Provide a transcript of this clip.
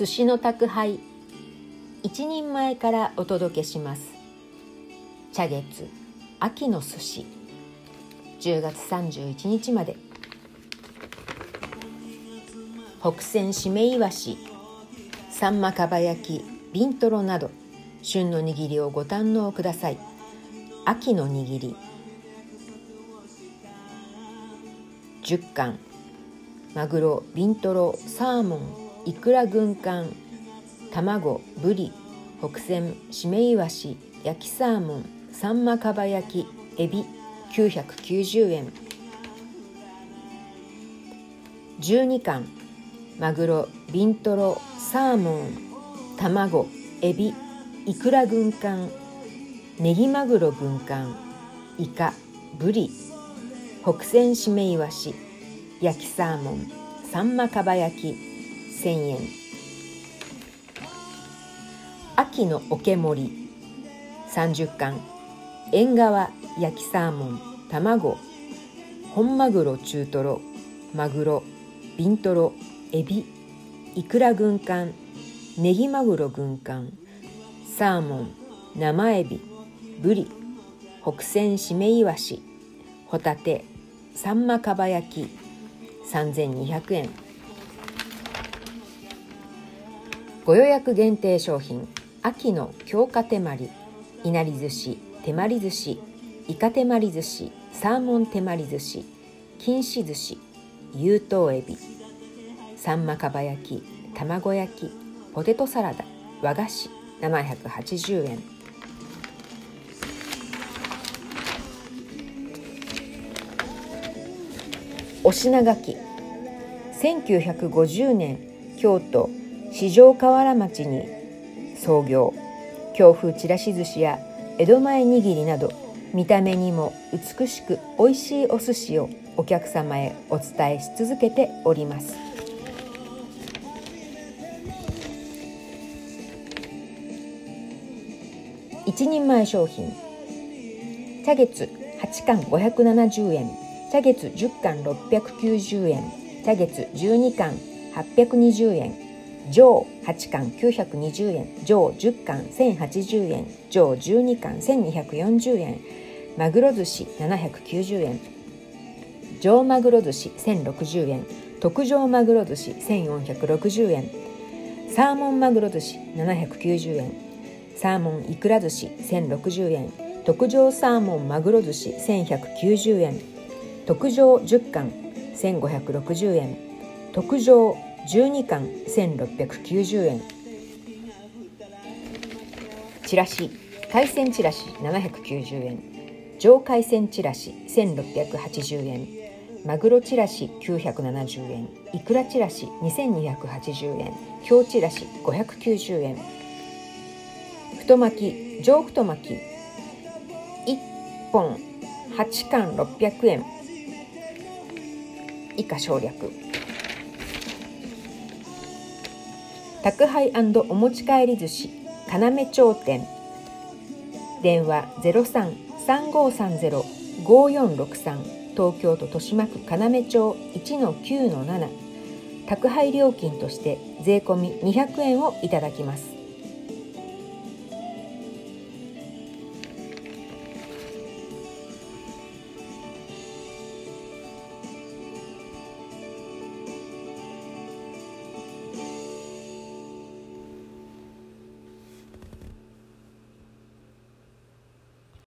寿司の宅配一人前からお届けします。茶月秋の寿司。10月31日まで。北鮮しめいわしさんまかば焼きビントロなど旬の握りをご堪能ください。秋の握り。10貫マグロビントロサーモン。イクラ軍艦卵ブリ北鮮しめいわし焼きサーモンサンマかば焼きエビ990円。12貫マグロビントロサーモン卵エビイクラ軍艦ネギマグロ軍艦イカブリ北鮮しめいわし焼きサーモンサンマかば焼き1000円。秋のおけ盛り。30貫縁側焼きサーモン。卵。本マグロ中トロ。マグロ。ビントロ。エビ。イクラ軍艦。ネギマグロ軍艦。サーモン。生エビ。ブリ。北鮮しめいわし。ホタテ。サンマかば焼き。3200円。ご予約限定商品秋の強化手まりいなり寿司手まり寿司イカ手まり寿司サーモン手まり寿司金糸寿司有頭エビサンマかば焼き卵焼きポテトサラダ和菓子780円。お品書き。1950年京都四条河原町に創業京風ちらし寿司や江戸前握りなど見た目にも美しく美味しいお寿司をお客様へお伝えし続けております。一人前商品茶月8貫570円茶月10貫690円茶月12貫820円上8貫920円上10貫1080円上12貫1240円マグロ寿司790円上マグロ寿司1060円特上マグロ寿司1460円サーモンマグロ寿司790円サーモンイクラ寿司1060円特上サーモンマグロ寿司1190円特上10貫1560円特上12貫1690円。チラシ海鮮チラシ790円。上海鮮チラシ1680円。マグロチラシ970円。イクラチラシ2280円。京チラシ590円。太巻き上太巻き。1本8貫600円。以下省略。宅配お持ち帰り寿司要町店。電話03-3530-5463東京都豊島区要町1-9-7宅配料金として税込み200円をいただきます。